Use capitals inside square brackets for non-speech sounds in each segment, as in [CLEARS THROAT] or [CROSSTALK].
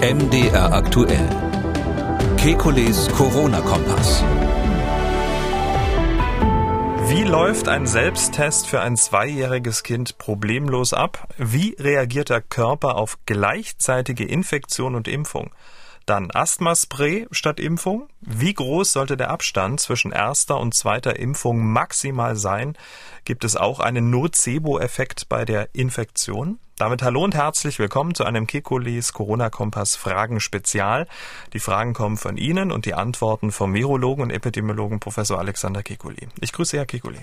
MDR aktuell. Kekules Corona-Kompass. Wie läuft ein Selbsttest für ein zweijähriges Kind problemlos ab? Wie reagiert der Körper auf gleichzeitige Infektion und Impfung? Dann Asthmaspray statt Impfung. Wie groß sollte der Abstand zwischen erster und zweiter Impfung maximal sein? Gibt es auch einen Nocebo-Effekt bei der Infektion? Damit hallo und herzlich willkommen zu einem Kekulis Corona-Kompass Fragen Spezial. Die Fragen kommen von Ihnen und die Antworten vom Virologen und Epidemiologen Professor Alexander Kekuli. Ich grüße Herr Kekuli.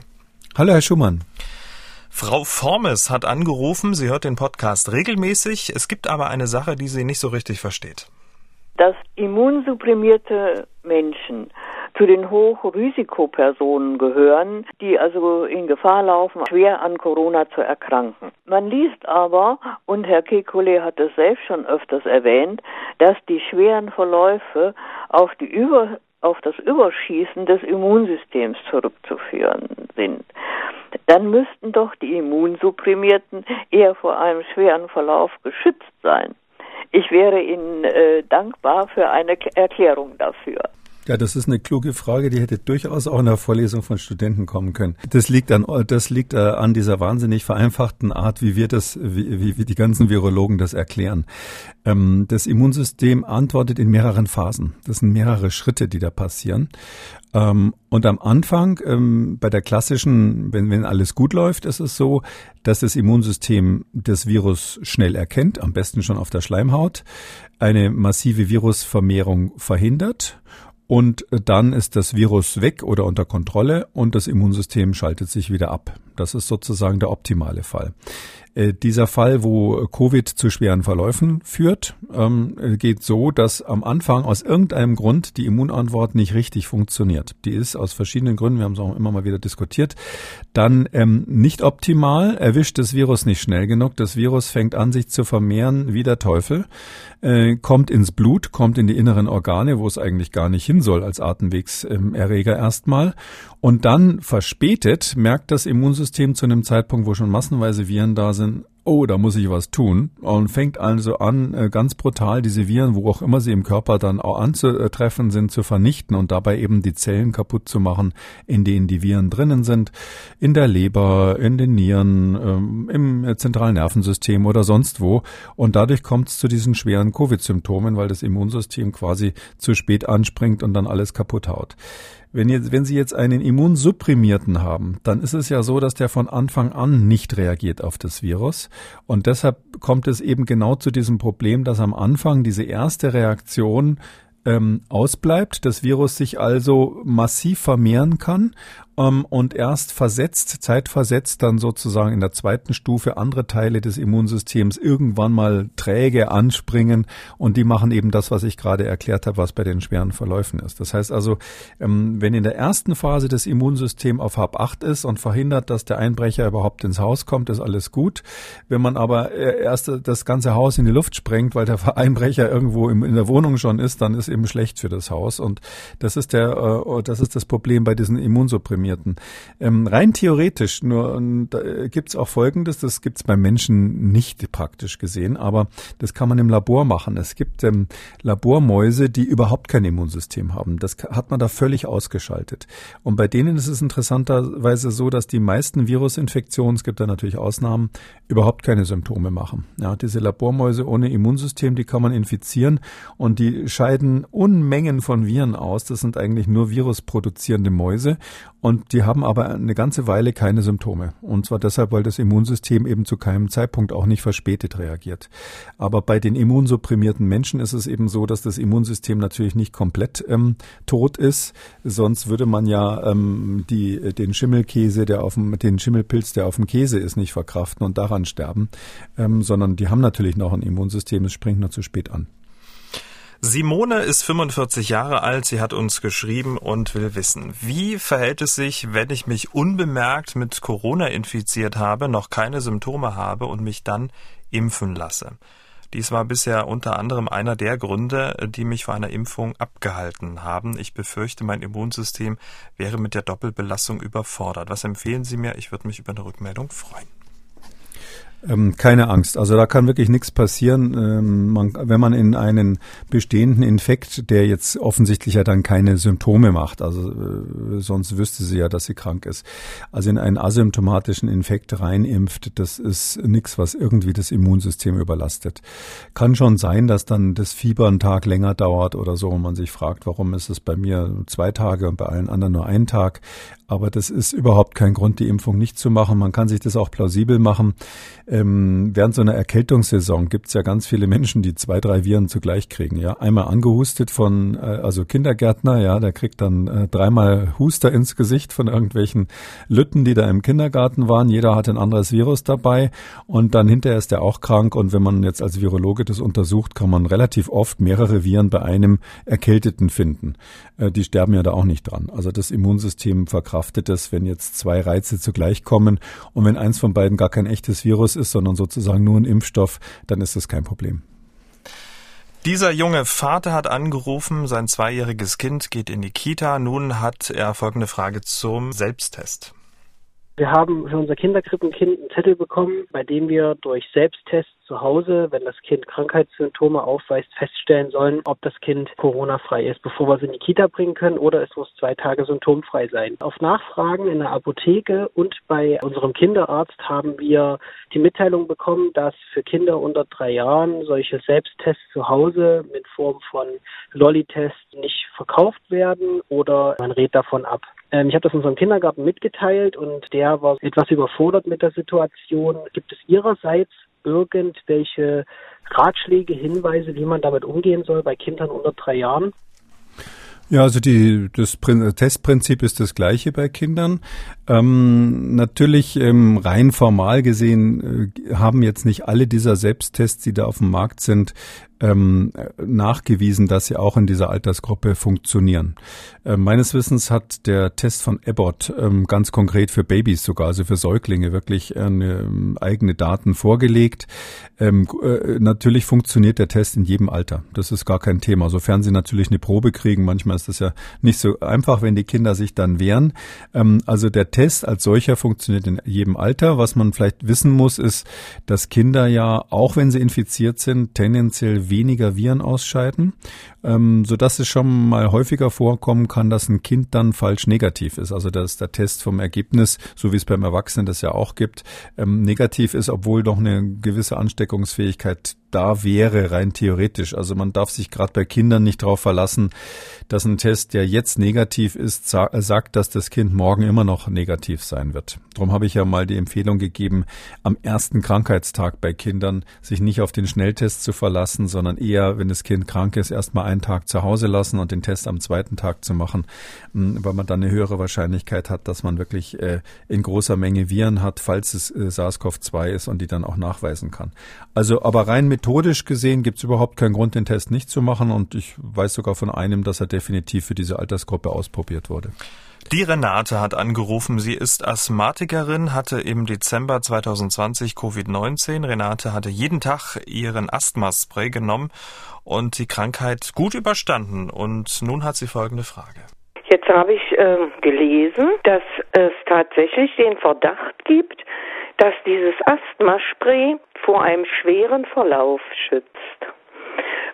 Hallo Herr Schumann. Frau Formes hat angerufen, sie hört den Podcast regelmäßig. Es gibt aber eine Sache, die sie nicht so richtig versteht dass immunsupprimierte Menschen zu den Hochrisikopersonen gehören, die also in Gefahr laufen, schwer an Corona zu erkranken. Man liest aber, und Herr Kekulé hat es selbst schon öfters erwähnt, dass die schweren Verläufe auf, die Über, auf das Überschießen des Immunsystems zurückzuführen sind. Dann müssten doch die Immunsupprimierten eher vor einem schweren Verlauf geschützt sein. Ich wäre Ihnen äh, dankbar für eine Erklärung dafür. Ja, das ist eine kluge Frage, die hätte durchaus auch in der Vorlesung von Studenten kommen können. Das liegt an, das liegt äh, an dieser wahnsinnig vereinfachten Art, wie wir das, wie, wie die ganzen Virologen das erklären. Ähm, das Immunsystem antwortet in mehreren Phasen. Das sind mehrere Schritte, die da passieren. Ähm, und am Anfang, ähm, bei der klassischen, wenn, wenn alles gut läuft, ist es so, dass das Immunsystem das Virus schnell erkennt, am besten schon auf der Schleimhaut, eine massive Virusvermehrung verhindert und dann ist das Virus weg oder unter Kontrolle und das Immunsystem schaltet sich wieder ab. Das ist sozusagen der optimale Fall. Äh, dieser Fall, wo Covid zu schweren Verläufen führt, ähm, geht so, dass am Anfang aus irgendeinem Grund die Immunantwort nicht richtig funktioniert. Die ist aus verschiedenen Gründen, wir haben es auch immer mal wieder diskutiert, dann ähm, nicht optimal, erwischt das Virus nicht schnell genug. Das Virus fängt an, sich zu vermehren wie der Teufel, äh, kommt ins Blut, kommt in die inneren Organe, wo es eigentlich gar nicht hin soll als Atemwegserreger erstmal. Und dann verspätet merkt das Immunsystem zu einem Zeitpunkt, wo schon massenweise Viren da sind, 2000 oh, da muss ich was tun und fängt also an, äh, ganz brutal diese Viren, wo auch immer sie im Körper dann auch anzutreffen sind, zu vernichten und dabei eben die Zellen kaputt zu machen, in denen die Viren drinnen sind, in der Leber, in den Nieren, ähm, im zentralen Nervensystem oder sonst wo. Und dadurch kommt es zu diesen schweren Covid-Symptomen, weil das Immunsystem quasi zu spät anspringt und dann alles kaputt haut. Wenn, jetzt, wenn Sie jetzt einen Immunsupprimierten haben, dann ist es ja so, dass der von Anfang an nicht reagiert auf das Virus. Und deshalb kommt es eben genau zu diesem Problem, dass am Anfang diese erste Reaktion ähm, ausbleibt, das Virus sich also massiv vermehren kann ähm, und erst versetzt, zeitversetzt dann sozusagen in der zweiten Stufe andere Teile des Immunsystems irgendwann mal träge anspringen und die machen eben das, was ich gerade erklärt habe, was bei den schweren Verläufen ist. Das heißt also, ähm, wenn in der ersten Phase das Immunsystem auf Hab 8 ist und verhindert, dass der Einbrecher überhaupt ins Haus kommt, ist alles gut. Wenn man aber äh, erst das ganze Haus in die Luft sprengt, weil der [LAUGHS] Einbrecher irgendwo in der Wohnung schon ist, dann ist eben schlecht für das Haus und das ist der, äh, das ist das Problem bei diesen Immunsupprimierungen Impfprämierten. Ähm, rein theoretisch, nur da gibt's auch Folgendes, das gibt's beim Menschen nicht praktisch gesehen, aber das kann man im Labor machen. Es gibt ähm, Labormäuse, die überhaupt kein Immunsystem haben. Das hat man da völlig ausgeschaltet. Und bei denen ist es interessanterweise so, dass die meisten Virusinfektionen, es gibt da natürlich Ausnahmen, überhaupt keine Symptome machen. Ja, diese Labormäuse ohne Immunsystem, die kann man infizieren und die scheiden Unmengen von Viren aus. Das sind eigentlich nur virusproduzierende Mäuse und die haben aber eine ganze Weile keine Symptome. Und zwar deshalb, weil das Immunsystem eben zu keinem Zeitpunkt auch nicht verspätet reagiert. Aber bei den immunsupprimierten Menschen ist es eben so, dass das Immunsystem natürlich nicht komplett ähm, tot ist. Sonst würde man ja ähm, die, den Schimmelkäse, der auf dem, den Schimmelpilz, der auf dem Käse ist, nicht verkraften und daran sterben. Ähm, sondern die haben natürlich noch ein Immunsystem, es springt nur zu spät an. Simone ist 45 Jahre alt, sie hat uns geschrieben und will wissen, wie verhält es sich, wenn ich mich unbemerkt mit Corona infiziert habe, noch keine Symptome habe und mich dann impfen lasse? Dies war bisher unter anderem einer der Gründe, die mich vor einer Impfung abgehalten haben. Ich befürchte, mein Immunsystem wäre mit der Doppelbelastung überfordert. Was empfehlen Sie mir? Ich würde mich über eine Rückmeldung freuen. Ähm, keine Angst. Also da kann wirklich nichts passieren. Ähm, man, wenn man in einen bestehenden Infekt, der jetzt offensichtlich ja dann keine Symptome macht, also äh, sonst wüsste sie ja, dass sie krank ist, also in einen asymptomatischen Infekt reinimpft, das ist nichts, was irgendwie das Immunsystem überlastet. Kann schon sein, dass dann das Fieber einen Tag länger dauert oder so und man sich fragt, warum ist es bei mir zwei Tage und bei allen anderen nur ein Tag. Aber das ist überhaupt kein Grund, die Impfung nicht zu machen. Man kann sich das auch plausibel machen. Ähm, während so einer Erkältungssaison gibt es ja ganz viele Menschen, die zwei, drei Viren zugleich kriegen. Ja, einmal angehustet von, äh, also Kindergärtner, ja, der kriegt dann äh, dreimal Huster ins Gesicht von irgendwelchen Lütten, die da im Kindergarten waren. Jeder hat ein anderes Virus dabei und dann hinterher ist er auch krank. Und wenn man jetzt als Virologe das untersucht, kann man relativ oft mehrere Viren bei einem Erkälteten finden. Äh, die sterben ja da auch nicht dran. Also das Immunsystem verkraftet verkraftet es, wenn jetzt zwei Reize zugleich kommen. Und wenn eins von beiden gar kein echtes Virus ist, sondern sozusagen nur ein Impfstoff, dann ist das kein Problem. Dieser junge Vater hat angerufen, sein zweijähriges Kind geht in die Kita. Nun hat er folgende Frage zum Selbsttest. Wir haben für unser Kinderkrippenkind einen Zettel bekommen, bei dem wir durch Selbsttest zu Hause, wenn das Kind Krankheitssymptome aufweist, feststellen sollen, ob das Kind Corona-frei ist, bevor wir es in die Kita bringen können oder es muss zwei Tage symptomfrei sein. Auf Nachfragen in der Apotheke und bei unserem Kinderarzt haben wir die Mitteilung bekommen, dass für Kinder unter drei Jahren solche Selbsttests zu Hause mit Form von Lolli-Test nicht verkauft werden oder man rät davon ab. Ähm, ich habe das unserem Kindergarten mitgeteilt und der war etwas überfordert mit der Situation. Gibt es Ihrerseits irgendwelche Ratschläge, Hinweise, wie man damit umgehen soll bei Kindern unter drei Jahren? Ja, also die, das Testprinzip ist das gleiche bei Kindern. Ähm, natürlich ähm, rein formal gesehen äh, haben jetzt nicht alle dieser Selbsttests, die da auf dem Markt sind, ähm, nachgewiesen, dass sie auch in dieser Altersgruppe funktionieren. Äh, meines Wissens hat der Test von Abbott ähm, ganz konkret für Babys sogar, also für Säuglinge, wirklich eine, ähm, eigene Daten vorgelegt. Ähm, äh, natürlich funktioniert der Test in jedem Alter. Das ist gar kein Thema. Sofern sie natürlich eine Probe kriegen. Manchmal ist das ja nicht so einfach, wenn die Kinder sich dann wehren. Ähm, also der Test als solcher funktioniert in jedem Alter. Was man vielleicht wissen muss, ist, dass Kinder ja, auch wenn sie infiziert sind, tendenziell weniger Viren ausscheiden, ähm, sodass es schon mal häufiger vorkommen kann, dass ein Kind dann falsch negativ ist. Also dass der Test vom Ergebnis, so wie es beim Erwachsenen das ja auch gibt, ähm, negativ ist, obwohl doch eine gewisse Ansteckungsfähigkeit da wäre, rein theoretisch. Also man darf sich gerade bei Kindern nicht darauf verlassen, dass ein Test, der jetzt negativ ist, sagt, dass das Kind morgen immer noch negativ sein wird. Darum habe ich ja mal die Empfehlung gegeben, am ersten Krankheitstag bei Kindern sich nicht auf den Schnelltest zu verlassen, sondern eher, wenn das Kind krank ist, erstmal einen Tag zu Hause lassen und den Test am zweiten Tag zu machen, hm, weil man dann eine höhere Wahrscheinlichkeit hat, dass man wirklich äh, in großer Menge Viren hat, falls es äh, SARS-CoV-2 ist und die dann auch nachweisen kann. Also aber rein methodisch gesehen gibt es überhaupt keinen Grund, den Test nicht zu machen und ich weiß sogar von einem, dass er definitiv für diese Altersgruppe ausprobiert wurde. Die Renate hat angerufen. Sie ist Asthmatikerin, hatte im Dezember 2020 Covid-19. Renate hatte jeden Tag ihren Asthmaspray genommen und die Krankheit gut überstanden. Und nun hat sie folgende Frage. Jetzt habe ich äh, gelesen, dass es tatsächlich den Verdacht gibt, dass dieses Asthmaspray vor einem schweren Verlauf schützt.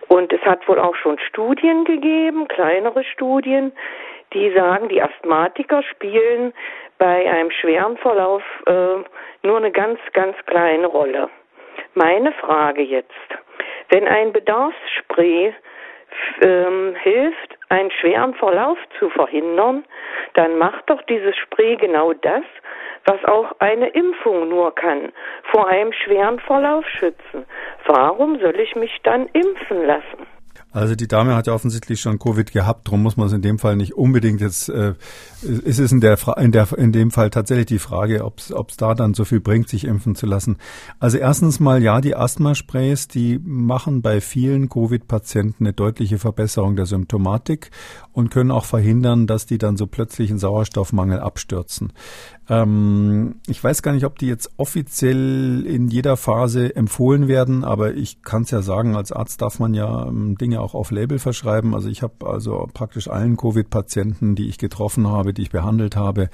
Und es hat wohl auch schon Studien gegeben, kleinere Studien, die sagen, die Asthmatiker spielen bei einem schweren Verlauf äh, nur eine ganz, ganz kleine Rolle. Meine Frage jetzt, wenn ein Bedarfsspray ähm, hilft, einen schweren Verlauf zu verhindern, dann macht doch dieses Spray genau das, was auch eine Impfung nur kann, vor einem schweren Verlauf schützen. Warum soll ich mich dann impfen lassen? Also die Dame hat ja offensichtlich schon Covid gehabt, darum muss man es in dem Fall nicht unbedingt jetzt, äh, ist es in, der, in, der, in dem Fall tatsächlich die Frage, ob es da dann so viel bringt, sich impfen zu lassen. Also erstens mal, ja, die Asthmasprays, die machen bei vielen Covid-Patienten eine deutliche Verbesserung der Symptomatik und können auch verhindern, dass die dann so plötzlich in Sauerstoffmangel abstürzen. Ähm, ich weiß gar nicht, ob die jetzt offiziell in jeder Phase empfohlen werden, aber ich kann es ja sagen, als Arzt darf man ja ähm, Dinge auch auf Label verschreiben. Also ich habe also praktisch allen Covid-Patienten, die ich getroffen habe, die ich behandelt habe,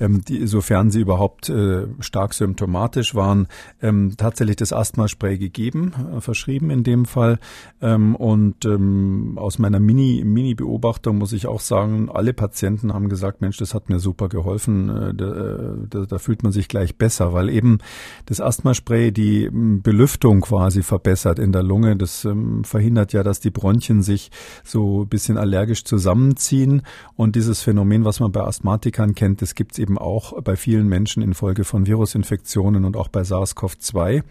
ähm, die, sofern sie überhaupt äh, stark symptomatisch waren, ähm, tatsächlich das Asthmaspray gegeben, äh, verschrieben in dem Fall. Ähm, und ähm, aus meiner Mini, Mini-Beobachtung muss ich auch sagen, alle Patienten haben gesagt, Mensch, das hat mir super geholfen. Äh, da, da, da fühlt man sich gleich besser, weil eben das Asthmaspray die ähm, Belüftung quasi verbessert in der Lunge. Das ähm, verhindert ja, dass die Bronchien sich so ein bisschen allergisch zusammenziehen. Und dieses Phänomen, was man bei Asthmatikern kennt, das gibt es eben auch bei vielen Menschen infolge von Virusinfektionen und auch bei SARS-CoV-2.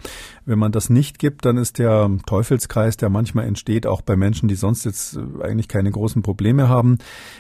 Wenn man das nicht gibt, dann ist der Teufelskreis, der manchmal entsteht, auch bei Menschen, die sonst jetzt äh, eigentlich keine großen Probleme haben.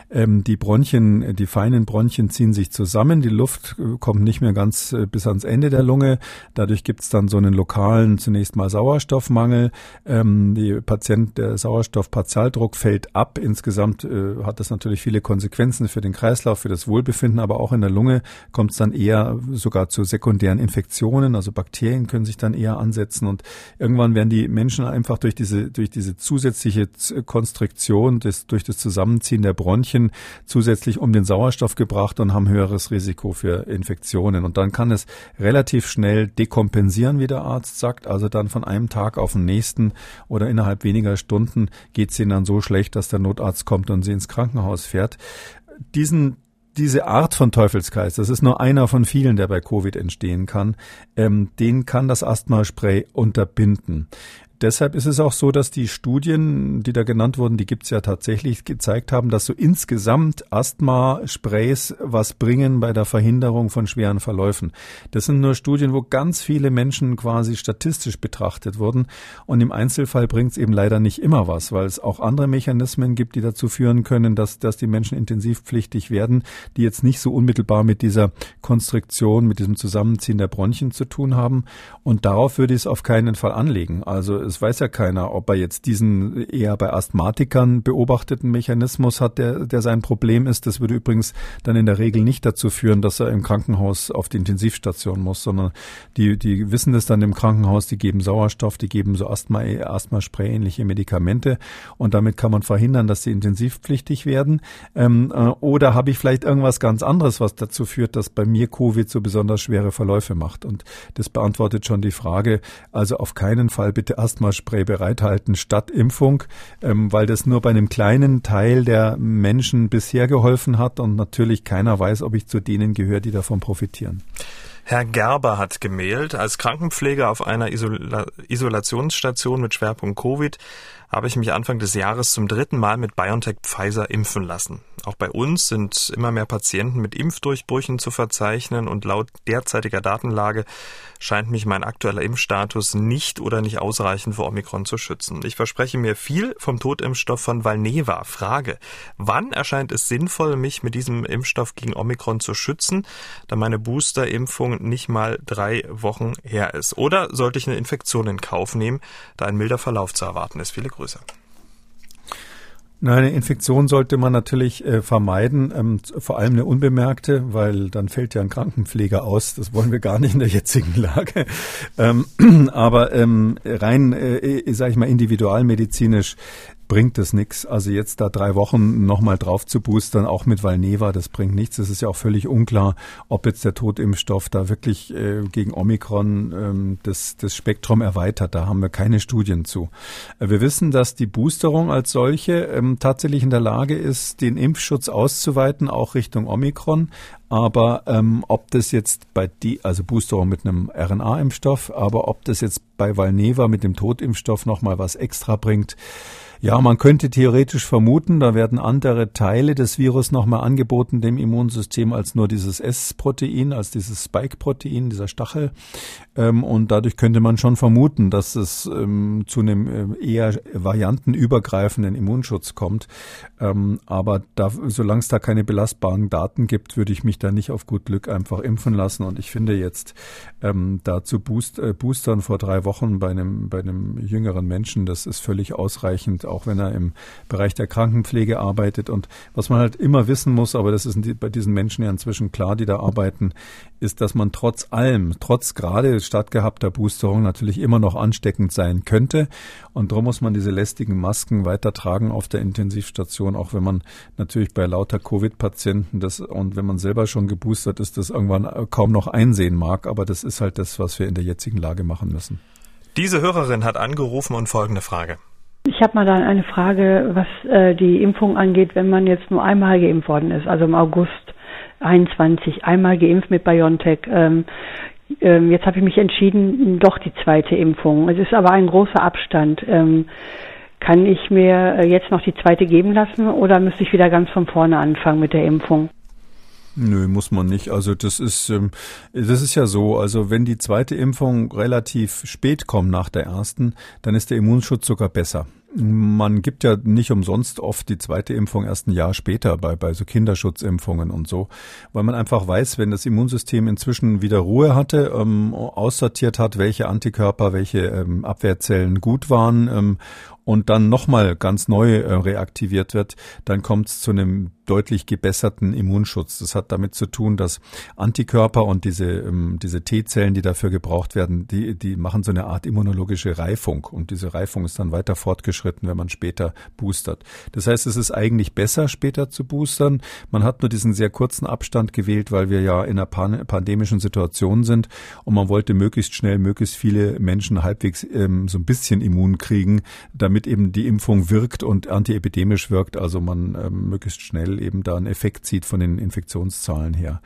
Ähm, die Bronchien, die feinen Bronchien ziehen sich zusammen, die Luft kommt nicht mehr ganz äh, bis ans Ende der Lunge. Dadurch gibt es dann so einen lokalen zunächst mal Sauerstoffmangel. Ähm, die Patient, der Sauerstoffpartialdruck fällt ab. Insgesamt äh, hat das natürlich viele Konsequenzen für den Kreislauf, für das Wohlbefinden, aber auch in der Lunge kommt es dann eher sogar zu sekundären Infektionen. Also Bakterien können sich dann eher ansetzen und irgendwann werden die Menschen einfach durch diese durch diese zusätzliche Konstriktion, des, durch das Zusammenziehen der Bronchien zusätzlich um den Sauerstoff gebracht und haben höheres Risiko für Infektionen. Und dann kann es relativ schnell dekompensieren, wie der Arzt sagt. Also dann von einem Tag auf den nächsten oder innerhalb weniger Stunden geht es ihnen dann so schlecht, dass der Notarzt kommt und sie ins Krankenhaus fährt. Diesen diese Art von Teufelskreis, das ist nur einer von vielen, der bei Covid entstehen kann, ähm, den kann das Asthmaspray unterbinden. Deshalb ist es auch so, dass die Studien, die da genannt wurden, die gibt es ja tatsächlich, gezeigt haben, dass so insgesamt Asthma-Sprays was bringen bei der Verhinderung von schweren Verläufen. Das sind nur Studien, wo ganz viele Menschen quasi statistisch betrachtet wurden. Und im Einzelfall bringt es eben leider nicht immer was, weil es auch andere Mechanismen gibt, die dazu führen können, dass, dass die Menschen intensivpflichtig werden, die jetzt nicht so unmittelbar mit dieser Konstriktion, mit diesem Zusammenziehen der Bronchien zu tun haben. Und darauf würde ich es auf keinen Fall anlegen. Also es weiß ja keiner, ob er jetzt diesen eher bei Asthmatikern beobachteten Mechanismus hat, der, der sein Problem ist. Das würde übrigens dann in der Regel nicht dazu führen, dass er im Krankenhaus auf die Intensivstation muss, sondern die, die wissen das dann im Krankenhaus, die geben Sauerstoff, die geben so Asthma, Asthma-Spray-ähnliche Medikamente und damit kann man verhindern, dass sie intensivpflichtig werden. Ähm, äh, oder habe ich vielleicht irgendwas ganz anderes, was dazu führt, dass bei mir Covid so besonders schwere Verläufe macht? Und das beantwortet schon die Frage. Also auf keinen Fall bitte erst Asthmaspray bereithalten statt Impfung, ähm, weil das nur bei einem kleinen Teil der Menschen bisher geholfen hat und natürlich keiner weiß, ob ich zu denen gehöre, die davon profitieren. Herr Gerber hat gemailt, als Krankenpfleger auf einer Isola Isolationsstation mit Schwerpunkt Covid habe ich mich Anfang des Jahres zum dritten Mal mit BioNTech Pfizer impfen lassen. Auch bei uns sind immer mehr Patienten mit Impfdurchbrüchen zu verzeichnen und laut derzeitiger Datenlage scheint mich mein aktueller Impfstatus nicht oder nicht ausreichend vor Omikron zu schützen. Ich verspreche mir viel vom Totimpfstoff von Valneva. Frage, wann erscheint es sinnvoll, mich mit diesem Impfstoff gegen Omikron zu schützen, da meine Boosterimpfung nicht mal drei Wochen her ist? Oder sollte ich eine Infektion in Kauf nehmen, da ein milder Verlauf zu erwarten ist? Viele größer. Nein, eine Infektion sollte man natürlich äh, vermeiden, ähm, vor allem eine unbemerkte, weil dann fällt ja ein Krankenpfleger aus. Das wollen wir gar nicht in der jetzigen Lage. Ähm, [CLEARS THROAT] aber ähm, rein, äh, sage ich mal, individualmedizinisch bringt es nichts. Also jetzt da drei Wochen nochmal drauf zu boostern, auch mit Valneva, das bringt nichts. Es ist ja auch völlig unklar, ob jetzt der Totimpfstoff da wirklich äh, gegen Omikron ähm, das, das Spektrum erweitert. Da haben wir keine Studien zu. Äh, wir wissen, dass die Boosterung als solche ähm, tatsächlich in der Lage ist, den Impfschutz auszuweiten, auch Richtung Omikron. Aber ähm, ob das jetzt bei die, also Boosterung mit einem RNA-Impfstoff, aber ob das jetzt bei Valneva mit dem Totimpfstoff nochmal was extra bringt, ja, man könnte theoretisch vermuten, da werden andere Teile des Virus nochmal angeboten dem Immunsystem als nur dieses S-Protein, als dieses Spike-Protein, dieser Stachel. Ähm, und dadurch könnte man schon vermuten, dass es ähm, zu einem äh, eher variantenübergreifenden Immunschutz kommt. Ähm, aber da, solange es da keine belastbaren Daten gibt, würde ich mich da nicht auf gut Glück einfach impfen lassen. Und ich finde jetzt ähm, da zu boost, äh, boostern vor drei Wochen bei einem, bei einem jüngeren Menschen, das ist völlig ausreichend auch wenn er im Bereich der Krankenpflege arbeitet. Und was man halt immer wissen muss, aber das ist bei diesen Menschen ja inzwischen klar, die da arbeiten, ist, dass man trotz allem, trotz gerade stattgehabter Boosterung natürlich immer noch ansteckend sein könnte. Und darum muss man diese lästigen Masken weiter tragen auf der Intensivstation, auch wenn man natürlich bei lauter Covid-Patienten das und wenn man selber schon geboostert ist, das irgendwann kaum noch einsehen mag. Aber das ist halt das, was wir in der jetzigen Lage machen müssen. Diese Hörerin hat angerufen und folgende Frage. Ich habe mal dann eine Frage, was äh, die Impfung angeht, wenn man jetzt nur einmal geimpft worden ist, also im August 21 einmal geimpft mit BioNTech. Ähm, ähm, jetzt habe ich mich entschieden, doch die zweite Impfung. Es ist aber ein großer Abstand. Ähm, kann ich mir äh, jetzt noch die zweite geben lassen oder müsste ich wieder ganz von vorne anfangen mit der Impfung? Nö, muss man nicht. Also das ist ähm, das ist ja so. Also wenn die zweite Impfung relativ spät kommt nach der ersten, dann ist der Immunschutz sogar besser. Man gibt ja nicht umsonst oft die zweite Impfung erst ein Jahr später bei, bei so Kinderschutzimpfungen und so, weil man einfach weiß, wenn das Immunsystem inzwischen wieder Ruhe hatte, ähm, aussortiert hat, welche Antikörper, welche ähm, Abwehrzellen gut waren ähm, und dann nochmal ganz neu äh, reaktiviert wird, dann kommt es zu einem deutlich gebesserten Immunschutz. Das hat damit zu tun, dass Antikörper und diese, ähm, diese T-Zellen, die dafür gebraucht werden, die, die machen so eine Art immunologische Reifung. Und diese Reifung ist dann weiter fortgeschritten, wenn man später boostert. Das heißt, es ist eigentlich besser, später zu boostern. Man hat nur diesen sehr kurzen Abstand gewählt, weil wir ja in einer pan pandemischen Situation sind und man wollte möglichst schnell möglichst viele Menschen halbwegs ähm, so ein bisschen immun kriegen, damit damit eben die Impfung wirkt und antiepidemisch wirkt, also man ähm, möglichst schnell eben da einen Effekt sieht von den Infektionszahlen her.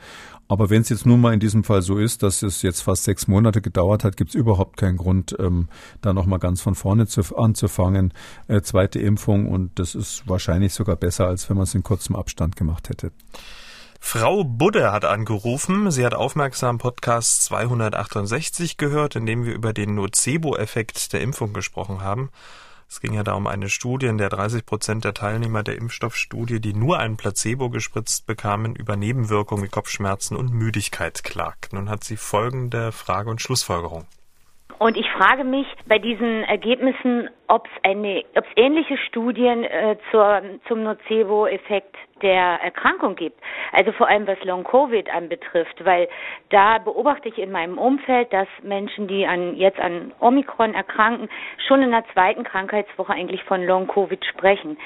Aber wenn es jetzt nun mal in diesem Fall so ist, dass es jetzt fast sechs Monate gedauert hat, gibt es überhaupt keinen Grund, ähm, da nochmal ganz von vorne zu, anzufangen. Äh, zweite Impfung und das ist wahrscheinlich sogar besser, als wenn man es in kurzem Abstand gemacht hätte. Frau Budde hat angerufen. Sie hat aufmerksam Podcast 268 gehört, in dem wir über den Nocebo-Effekt der Impfung gesprochen haben. Es ging ja da um eine Studie, in der 30 Prozent der Teilnehmer der Impfstoffstudie, die nur ein Placebo gespritzt bekamen, über Nebenwirkungen wie Kopfschmerzen und Müdigkeit klagten. Nun hat sie folgende Frage und Schlussfolgerung. Und ich frage mich bei diesen Ergebnissen, ob es eine, ob es ähnliche Studien äh, zur, zum Nocebo-Effekt der Erkrankung gibt. Also vor allem was Long Covid anbetrifft, weil da beobachte ich in meinem Umfeld, dass Menschen, die an, jetzt an Omikron erkranken, schon in der zweiten Krankheitswoche eigentlich von Long Covid sprechen.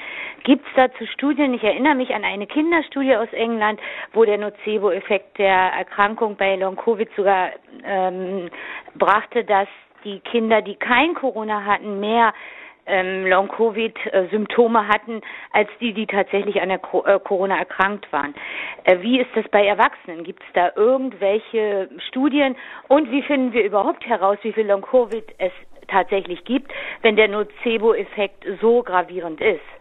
Gibt es dazu Studien? Ich erinnere mich an eine Kinderstudie aus England, wo der Nocebo-Effekt der Erkrankung bei Long Covid sogar ähm, brachte, dass die Kinder, die kein Corona hatten, mehr ähm, Long-Covid-Symptome hatten, als die, die tatsächlich an der äh, Corona erkrankt waren. Äh, wie ist das bei Erwachsenen? Gibt es da irgendwelche Studien? Und wie finden wir überhaupt heraus, wie viel Long-Covid es tatsächlich gibt, wenn der Nocebo-Effekt so gravierend ist?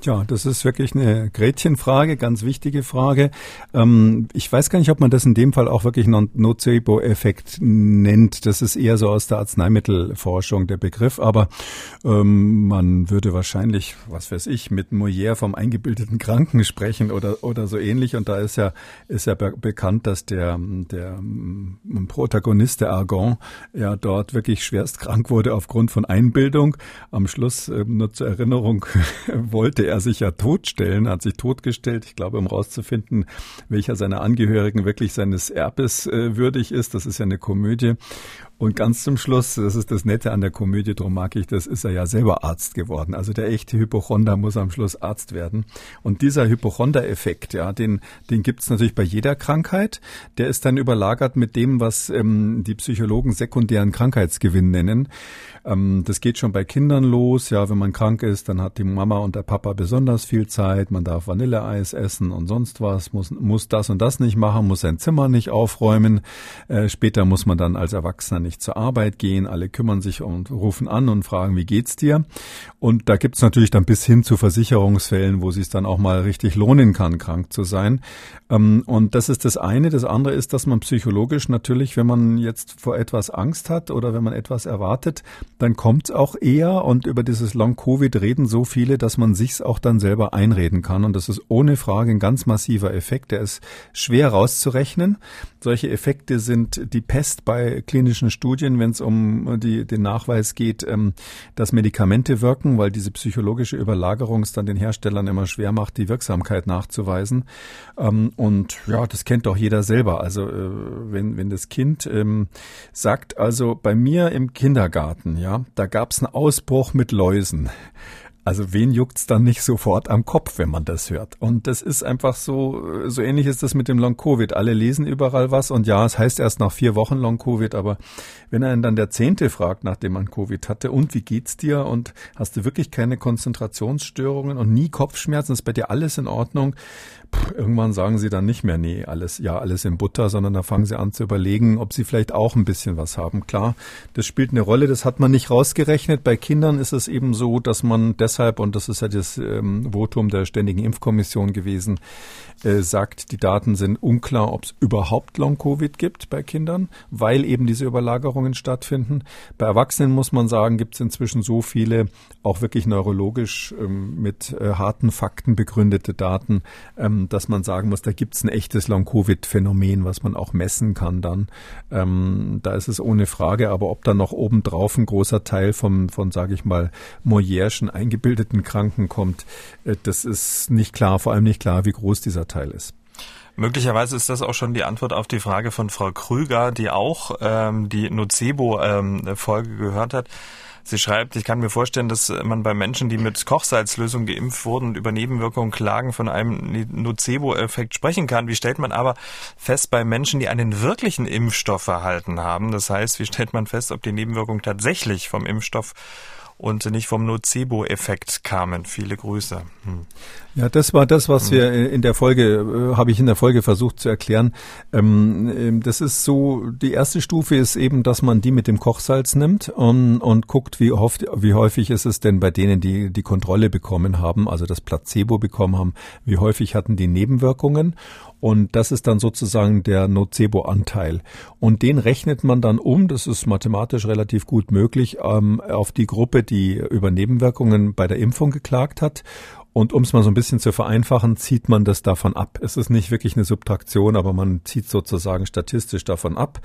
Tja, das ist wirklich eine Gretchenfrage, ganz wichtige Frage. Ähm, ich weiß gar nicht, ob man das in dem Fall auch wirklich Nocebo-Effekt nennt. Das ist eher so aus der Arzneimittelforschung der Begriff, aber ähm, man würde wahrscheinlich, was weiß ich, mit Molière vom eingebildeten Kranken sprechen oder oder so ähnlich. Und da ist ja ist ja be bekannt, dass der der ähm, Protagonist der Argon ja dort wirklich schwerst krank wurde aufgrund von Einbildung. Am Schluss äh, nur zur Erinnerung [LAUGHS] wollte er sich ja totstellen, hat sich totgestellt, ich glaube, um rauszufinden, welcher seiner Angehörigen wirklich seines Erbes äh, würdig ist. Das ist ja eine Komödie. Und ganz zum Schluss, das ist das Nette an der Komödie, darum mag ich das, ist er ja selber Arzt geworden. Also der echte Hypochonder muss am Schluss Arzt werden. Und dieser Hypochonder-Effekt, ja, den, den gibt's natürlich bei jeder Krankheit. Der ist dann überlagert mit dem, was ähm, die Psychologen sekundären Krankheitsgewinn nennen. Ähm, das geht schon bei Kindern los. Ja, wenn man krank ist, dann hat die Mama und der Papa besonders viel Zeit. Man darf Vanilleeis essen und sonst was, muss, muss das und das nicht machen, muss sein Zimmer nicht aufräumen. Äh, später muss man dann als Erwachsener zur Arbeit gehen, alle kümmern sich und rufen an und fragen, wie geht's dir? Und da gibt's natürlich dann bis hin zu Versicherungsfällen, wo es dann auch mal richtig lohnen kann, krank zu sein. Ähm, und das ist das eine. Das andere ist, dass man psychologisch natürlich, wenn man jetzt vor etwas Angst hat oder wenn man etwas erwartet, dann kommt's auch eher und über dieses Long-Covid reden so viele, dass man sich's auch dann selber einreden kann. Und das ist ohne Frage ein ganz massiver Effekt. Der ist schwer rauszurechnen. Solche Effekte sind die Pest bei klinischen Studien, wenn es um die, den Nachweis geht, ähm, dass Medikamente wirken, weil diese psychologische Überlagerung es dann den Herstellern immer schwer macht, die Wirksamkeit nachzuweisen. Ähm, und ja, das kennt doch jeder selber. Also äh, wenn, wenn das Kind ähm, sagt, also bei mir im Kindergarten, ja, da gab es einen Ausbruch mit Läusen. Also wen juckt's dann nicht sofort am Kopf, wenn man das hört? Und das ist einfach so, so ähnlich ist das mit dem Long-Covid. Alle lesen überall was und ja, es heißt erst nach vier Wochen Long-Covid, aber wenn einen dann der Zehnte fragt, nachdem man Covid hatte, und wie geht's dir? Und hast du wirklich keine Konzentrationsstörungen und nie Kopfschmerzen? Ist bei dir alles in Ordnung? Puh, irgendwann sagen sie dann nicht mehr, nee, alles, ja, alles in Butter, sondern da fangen sie an zu überlegen, ob sie vielleicht auch ein bisschen was haben. Klar, das spielt eine Rolle, das hat man nicht rausgerechnet. Bei Kindern ist es eben so, dass man deshalb, und das ist ja das ähm, Votum der Ständigen Impfkommission gewesen, äh, sagt, die Daten sind unklar, ob es überhaupt Long-Covid gibt bei Kindern, weil eben diese Überlagerungen stattfinden. Bei Erwachsenen muss man sagen, gibt es inzwischen so viele, auch wirklich neurologisch ähm, mit äh, harten Fakten begründete Daten, ähm, dass man sagen muss, da gibt es ein echtes Long-Covid-Phänomen, was man auch messen kann dann. Ähm, da ist es ohne Frage, aber ob dann noch obendrauf ein großer Teil vom, von, sage ich mal, Moyerschen eingebildeten Kranken kommt, äh, das ist nicht klar, vor allem nicht klar, wie groß dieser Teil ist. Möglicherweise ist das auch schon die Antwort auf die Frage von Frau Krüger, die auch ähm, die Nocebo-Folge ähm, gehört hat. Sie schreibt, ich kann mir vorstellen, dass man bei Menschen, die mit Kochsalzlösung geimpft wurden und über Nebenwirkungen klagen, von einem Nocebo-Effekt sprechen kann. Wie stellt man aber fest bei Menschen, die einen wirklichen Impfstoff erhalten haben? Das heißt, wie stellt man fest, ob die Nebenwirkungen tatsächlich vom Impfstoff und nicht vom Nocebo-Effekt kamen. Viele Grüße. Hm. Ja, das war das, was hm. wir in der Folge, äh, habe ich in der Folge versucht zu erklären. Ähm, ähm, das ist so, die erste Stufe ist eben, dass man die mit dem Kochsalz nimmt und, und guckt, wie, oft, wie häufig ist es denn bei denen, die die Kontrolle bekommen haben, also das Placebo bekommen haben, wie häufig hatten die Nebenwirkungen und das ist dann sozusagen der Nocebo-Anteil. Und den rechnet man dann um, das ist mathematisch relativ gut möglich, ähm, auf die Gruppe, die über Nebenwirkungen bei der Impfung geklagt hat. Und um es mal so ein bisschen zu vereinfachen, zieht man das davon ab. Es ist nicht wirklich eine Subtraktion, aber man zieht sozusagen statistisch davon ab.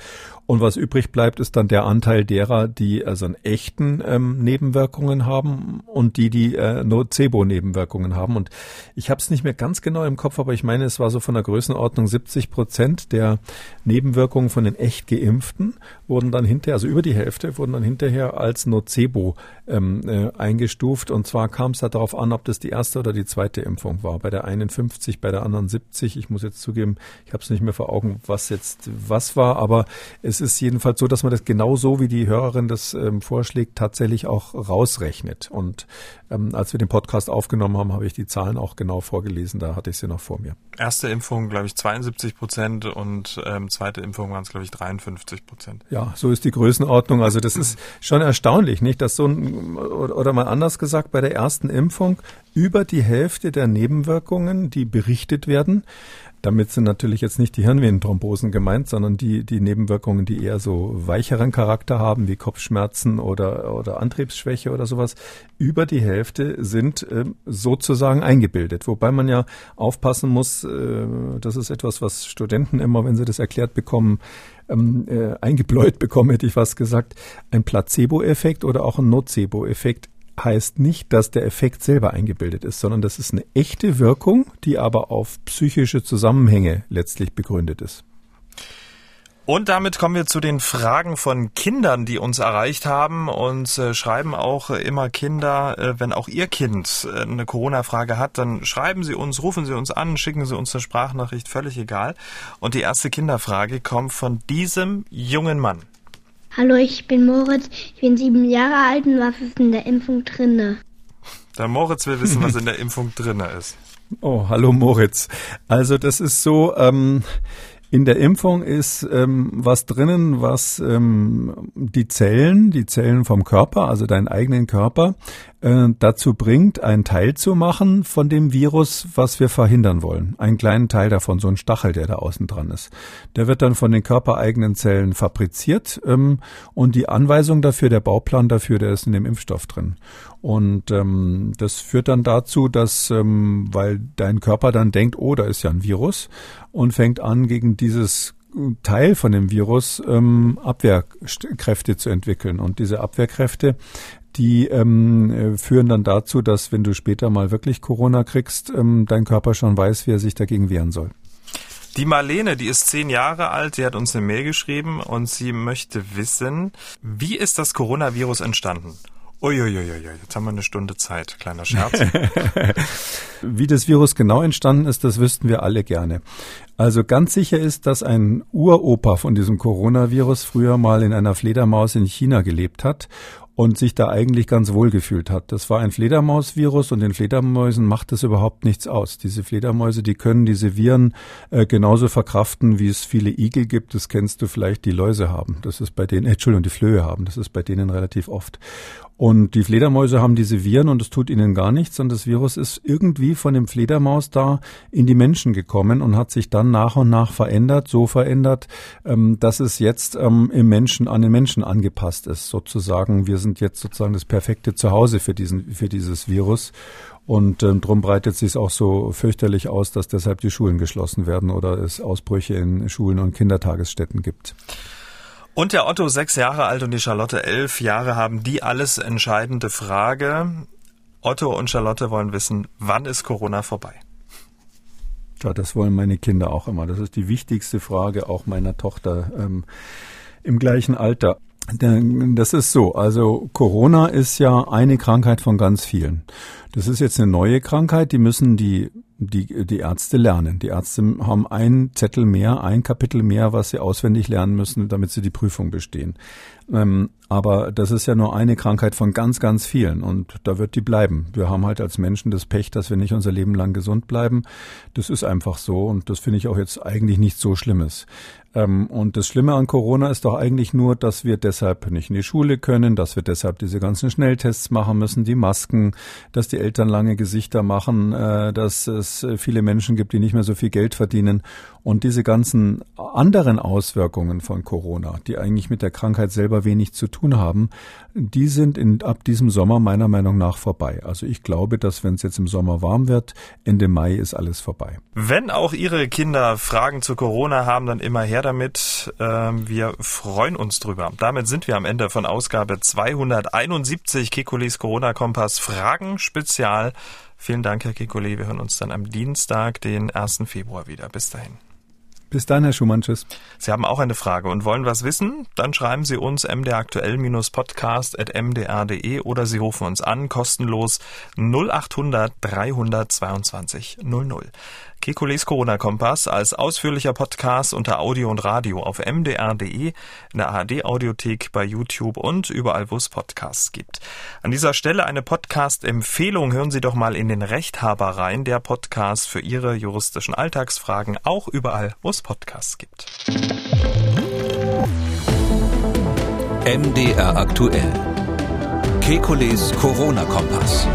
Und was übrig bleibt, ist dann der Anteil derer, die also einen echten ähm, Nebenwirkungen haben und die, die äh, Nocebo-Nebenwirkungen haben. Und ich habe es nicht mehr ganz genau im Kopf, aber ich meine, es war so von der Größenordnung 70 Prozent der Nebenwirkungen von den echt Geimpften wurden dann hinterher, also über die Hälfte, wurden dann hinterher als Nocebo ähm, äh, eingestuft. Und zwar kam es da darauf an, ob das die erste oder die zweite Impfung war. Bei der einen 50, bei der anderen 70. Ich muss jetzt zugeben, ich habe es nicht mehr vor Augen, was jetzt was war, aber es ist jedenfalls so, dass man das genau so, wie die Hörerin das ähm, vorschlägt, tatsächlich auch rausrechnet. Und ähm, als wir den Podcast aufgenommen haben, habe ich die Zahlen auch genau vorgelesen. Da hatte ich sie noch vor mir. Erste Impfung, glaube ich, 72 Prozent und ähm, zweite Impfung waren es, glaube ich, 53 Prozent. Ja, so ist die Größenordnung. Also das ist schon erstaunlich, nicht, dass so ein, oder mal anders gesagt, bei der ersten Impfung über die Hälfte der Nebenwirkungen, die berichtet werden, damit sind natürlich jetzt nicht die Hirnvenenthrombosen gemeint, sondern die, die Nebenwirkungen, die eher so weicheren Charakter haben, wie Kopfschmerzen oder, oder Antriebsschwäche oder sowas. Über die Hälfte sind äh, sozusagen eingebildet. Wobei man ja aufpassen muss, äh, das ist etwas, was Studenten immer, wenn sie das erklärt bekommen, ähm, äh, eingebläut bekommen, hätte ich fast gesagt, ein Placebo-Effekt oder auch ein Nocebo-Effekt heißt nicht, dass der Effekt selber eingebildet ist, sondern das ist eine echte Wirkung, die aber auf psychische Zusammenhänge letztlich begründet ist. Und damit kommen wir zu den Fragen von Kindern, die uns erreicht haben und äh, schreiben auch äh, immer Kinder, äh, wenn auch ihr Kind äh, eine Corona-Frage hat, dann schreiben Sie uns, rufen Sie uns an, schicken Sie uns eine Sprachnachricht, völlig egal. Und die erste Kinderfrage kommt von diesem jungen Mann. Hallo, ich bin Moritz, ich bin sieben Jahre alt und was ist in der Impfung drinne? Der Moritz will wissen, was [LAUGHS] in der Impfung drinne ist. Oh, hallo Moritz. Also das ist so, ähm, in der Impfung ist ähm, was drinnen, was ähm, die Zellen, die Zellen vom Körper, also deinen eigenen Körper, äh, dazu bringt, einen Teil zu machen von dem Virus, was wir verhindern wollen. Einen kleinen Teil davon, so ein Stachel, der da außen dran ist. Der wird dann von den körpereigenen Zellen fabriziert ähm, und die Anweisung dafür, der Bauplan dafür, der ist in dem Impfstoff drin. Und ähm, das führt dann dazu, dass, ähm, weil dein Körper dann denkt, oh, da ist ja ein Virus und fängt an, gegen dieses Teil von dem Virus ähm, Abwehrkräfte zu entwickeln. Und diese Abwehrkräfte, die ähm, führen dann dazu, dass wenn du später mal wirklich Corona kriegst, ähm, dein Körper schon weiß, wie er sich dagegen wehren soll. Die Marlene, die ist zehn Jahre alt, sie hat uns eine Mail geschrieben und sie möchte wissen, wie ist das Coronavirus entstanden? Uiuiuiui, jetzt haben wir eine Stunde Zeit. Kleiner Scherz. [LAUGHS] Wie das Virus genau entstanden ist, das wüssten wir alle gerne. Also ganz sicher ist, dass ein Uropa von diesem Coronavirus früher mal in einer Fledermaus in China gelebt hat und sich da eigentlich ganz wohl gefühlt hat. Das war ein Fledermausvirus und den Fledermäusen macht das überhaupt nichts aus. Diese Fledermäuse, die können diese Viren äh, genauso verkraften, wie es viele Igel gibt. Das kennst du vielleicht, die Läuse haben. Das ist bei denen, äh, Entschuldigung, die Flöhe haben. Das ist bei denen relativ oft. Und die Fledermäuse haben diese Viren und es tut ihnen gar nichts. Und das Virus ist irgendwie von dem Fledermaus da in die Menschen gekommen und hat sich dann nach und nach verändert, so verändert, ähm, dass es jetzt ähm, im Menschen, an den Menschen angepasst ist. Sozusagen, wir sind jetzt sozusagen das perfekte Zuhause für diesen, für dieses Virus. Und ähm, darum breitet sich auch so fürchterlich aus, dass deshalb die Schulen geschlossen werden oder es Ausbrüche in Schulen und Kindertagesstätten gibt. Und der Otto sechs Jahre alt und die Charlotte elf Jahre haben die alles entscheidende Frage. Otto und Charlotte wollen wissen, wann ist Corona vorbei? Ja, das wollen meine Kinder auch immer. Das ist die wichtigste Frage auch meiner Tochter ähm, im gleichen Alter. Das ist so. Also Corona ist ja eine Krankheit von ganz vielen. Das ist jetzt eine neue Krankheit, die müssen die die, die Ärzte lernen. Die Ärzte haben ein Zettel mehr, ein Kapitel mehr, was sie auswendig lernen müssen, damit sie die Prüfung bestehen. Ähm, aber das ist ja nur eine Krankheit von ganz, ganz vielen und da wird die bleiben. Wir haben halt als Menschen das Pech, dass wir nicht unser Leben lang gesund bleiben. Das ist einfach so und das finde ich auch jetzt eigentlich nicht so Schlimmes. Ähm, und das Schlimme an Corona ist doch eigentlich nur, dass wir deshalb nicht in die Schule können, dass wir deshalb diese ganzen Schnelltests machen müssen, die Masken, dass die Eltern lange Gesichter machen, äh, dass es viele Menschen gibt, die nicht mehr so viel Geld verdienen. Und diese ganzen anderen Auswirkungen von Corona, die eigentlich mit der Krankheit selber wenig zu tun haben, die sind in, ab diesem Sommer meiner Meinung nach vorbei. Also ich glaube, dass wenn es jetzt im Sommer warm wird, Ende Mai ist alles vorbei. Wenn auch Ihre Kinder Fragen zu Corona haben, dann immer her damit. Ähm, wir freuen uns drüber. Damit sind wir am Ende von Ausgabe 271 Kekulis Corona-Kompass Fragen Spezial. Vielen Dank, Herr Kekuli. Wir hören uns dann am Dienstag, den 1. Februar wieder. Bis dahin. Bis dann, Herr Schumann. Tschüss. Sie haben auch eine Frage und wollen was wissen? Dann schreiben Sie uns mdraktuell-podcast.mdr.de oder Sie rufen uns an, kostenlos 0800 322 00. Kekules Corona-Kompass als ausführlicher Podcast unter Audio und Radio auf mdr.de, in der ARD-Audiothek, bei YouTube und überall, wo es Podcasts gibt. An dieser Stelle eine Podcast-Empfehlung. Hören Sie doch mal in den Rechthaber rein, der Podcast für Ihre juristischen Alltagsfragen, auch überall, wo es Podcasts gibt. MDR aktuell. Kekules Corona-Kompass.